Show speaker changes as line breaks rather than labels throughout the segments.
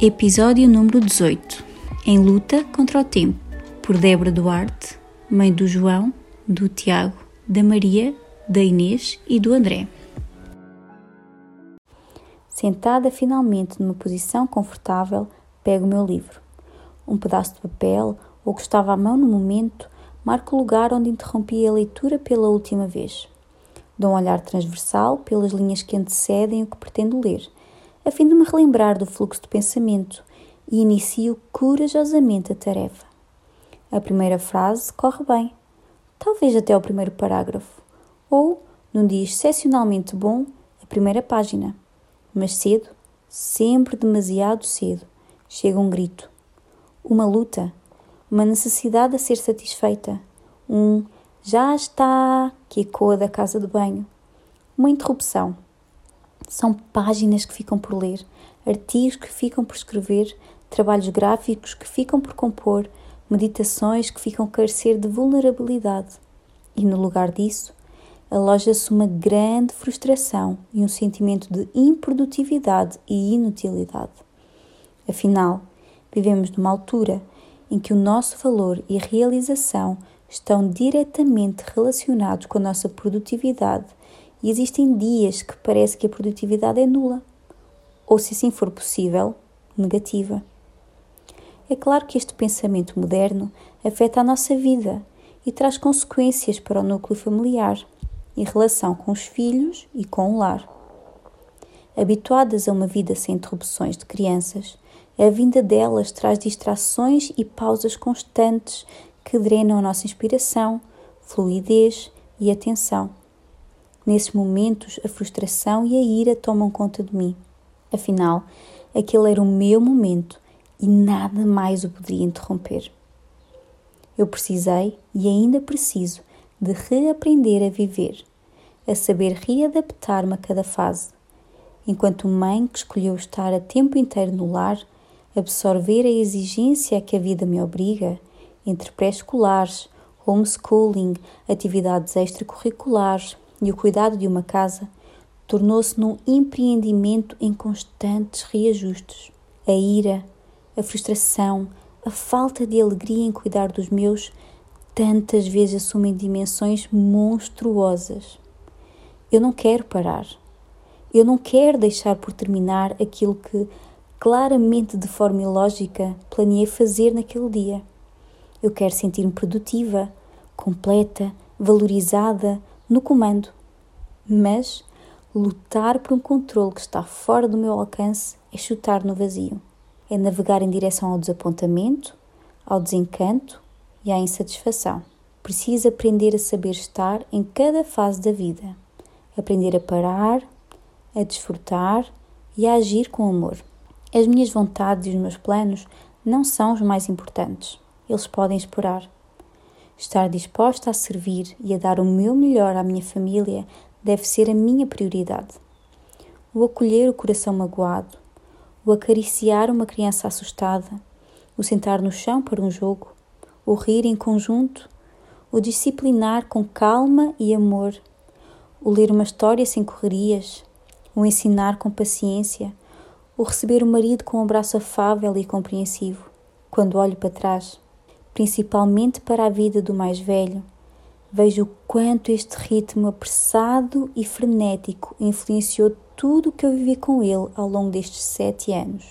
Episódio número 18 Em luta contra o tempo, por Débora Duarte, mãe do João, do Tiago, da Maria, da Inês e do André. Sentada finalmente numa posição confortável, pego o meu livro. Um pedaço de papel, ou que estava à mão no momento, marca o lugar onde interrompi a leitura pela última vez. Dou um olhar transversal pelas linhas que antecedem o que pretendo ler a fim de me relembrar do fluxo de pensamento e inicio corajosamente a tarefa. A primeira frase corre bem, talvez até o primeiro parágrafo, ou, num dia excepcionalmente bom, a primeira página. Mas cedo, sempre demasiado cedo, chega um grito. Uma luta, uma necessidade a ser satisfeita, um já está que ecoa da casa de banho, uma interrupção são páginas que ficam por ler, artigos que ficam por escrever, trabalhos gráficos que ficam por compor, meditações que ficam carecer de vulnerabilidade. E no lugar disso, aloja-se uma grande frustração e um sentimento de improdutividade e inutilidade. Afinal, vivemos numa altura em que o nosso valor e realização estão diretamente relacionados com a nossa produtividade e existem dias que parece que a produtividade é nula, ou se assim for possível, negativa. É claro que este pensamento moderno afeta a nossa vida e traz consequências para o núcleo familiar, em relação com os filhos e com o lar. Habituadas a uma vida sem interrupções de crianças, a vinda delas traz distrações e pausas constantes que drenam a nossa inspiração, fluidez e atenção. Nesses momentos, a frustração e a ira tomam conta de mim. Afinal, aquele era o meu momento e nada mais o poderia interromper. Eu precisei e ainda preciso de reaprender a viver, a saber readaptar-me a cada fase. Enquanto mãe que escolheu estar a tempo inteiro no lar, absorver a exigência que a vida me obriga, entre pré-escolares, homeschooling, atividades extracurriculares, e o cuidado de uma casa tornou-se num empreendimento em constantes reajustes. A ira, a frustração, a falta de alegria em cuidar dos meus tantas vezes assumem dimensões monstruosas. Eu não quero parar. Eu não quero deixar por terminar aquilo que, claramente de forma ilógica, planeei fazer naquele dia. Eu quero sentir-me produtiva, completa, valorizada, no comando. Mas lutar por um controle que está fora do meu alcance é chutar no vazio. É navegar em direção ao desapontamento, ao desencanto e à insatisfação. Preciso aprender a saber estar em cada fase da vida. Aprender a parar, a desfrutar e a agir com amor. As minhas vontades e os meus planos não são os mais importantes. Eles podem esperar. Estar disposta a servir e a dar o meu melhor à minha família deve ser a minha prioridade. O acolher o coração magoado, o acariciar uma criança assustada, o sentar no chão para um jogo, o rir em conjunto, o disciplinar com calma e amor, o ler uma história sem correrias, o ensinar com paciência, o receber o marido com um abraço afável e compreensivo. Quando olho para trás, principalmente para a vida do mais velho, vejo o quanto este ritmo apressado e frenético influenciou tudo o que eu vivi com ele ao longo destes sete anos.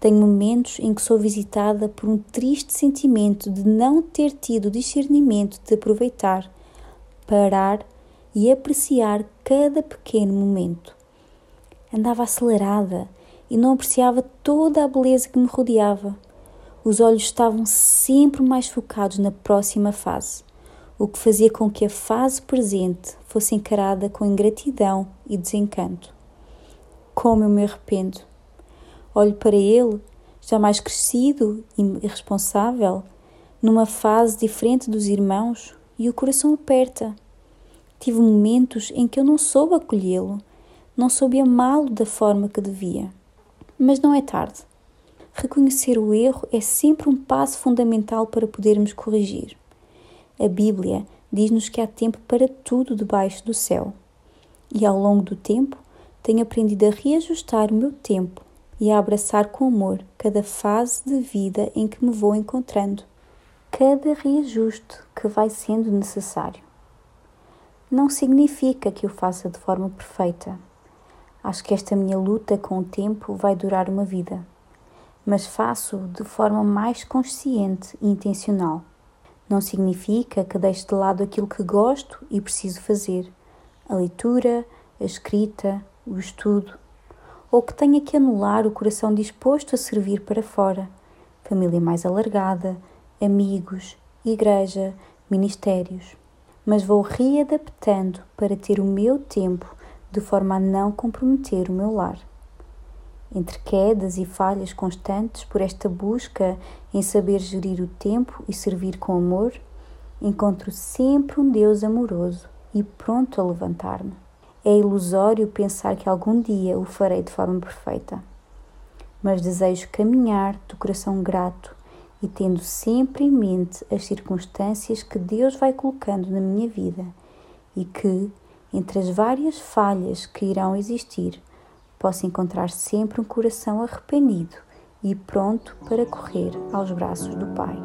Tenho momentos em que sou visitada por um triste sentimento de não ter tido o discernimento de aproveitar, parar e apreciar cada pequeno momento. Andava acelerada e não apreciava toda a beleza que me rodeava os olhos estavam sempre mais focados na próxima fase, o que fazia com que a fase presente fosse encarada com ingratidão e desencanto. Como eu me arrependo! Olho para ele, já mais crescido e irresponsável, numa fase diferente dos irmãos, e o coração aperta. Tive momentos em que eu não soube acolhê-lo, não soube amá-lo da forma que devia. Mas não é tarde. Reconhecer o erro é sempre um passo fundamental para podermos corrigir. A Bíblia diz-nos que há tempo para tudo debaixo do céu. E ao longo do tempo, tenho aprendido a reajustar o meu tempo e a abraçar com amor cada fase de vida em que me vou encontrando, cada reajuste que vai sendo necessário. Não significa que o faça de forma perfeita. Acho que esta minha luta com o tempo vai durar uma vida, mas faço de forma mais consciente e intencional. Não significa que deixe de lado aquilo que gosto e preciso fazer: a leitura, a escrita, o estudo, ou que tenha que anular o coração disposto a servir para fora, família mais alargada, amigos, igreja, ministérios. Mas vou readaptando para ter o meu tempo de forma a não comprometer o meu lar. Entre quedas e falhas constantes por esta busca em saber gerir o tempo e servir com amor, encontro sempre um Deus amoroso e pronto a levantar-me. É ilusório pensar que algum dia o farei de forma perfeita. Mas desejo caminhar de coração grato e tendo sempre em mente as circunstâncias que Deus vai colocando na minha vida e que, entre as várias falhas que irão existir, possa encontrar sempre um coração arrependido e pronto para correr aos braços do Pai.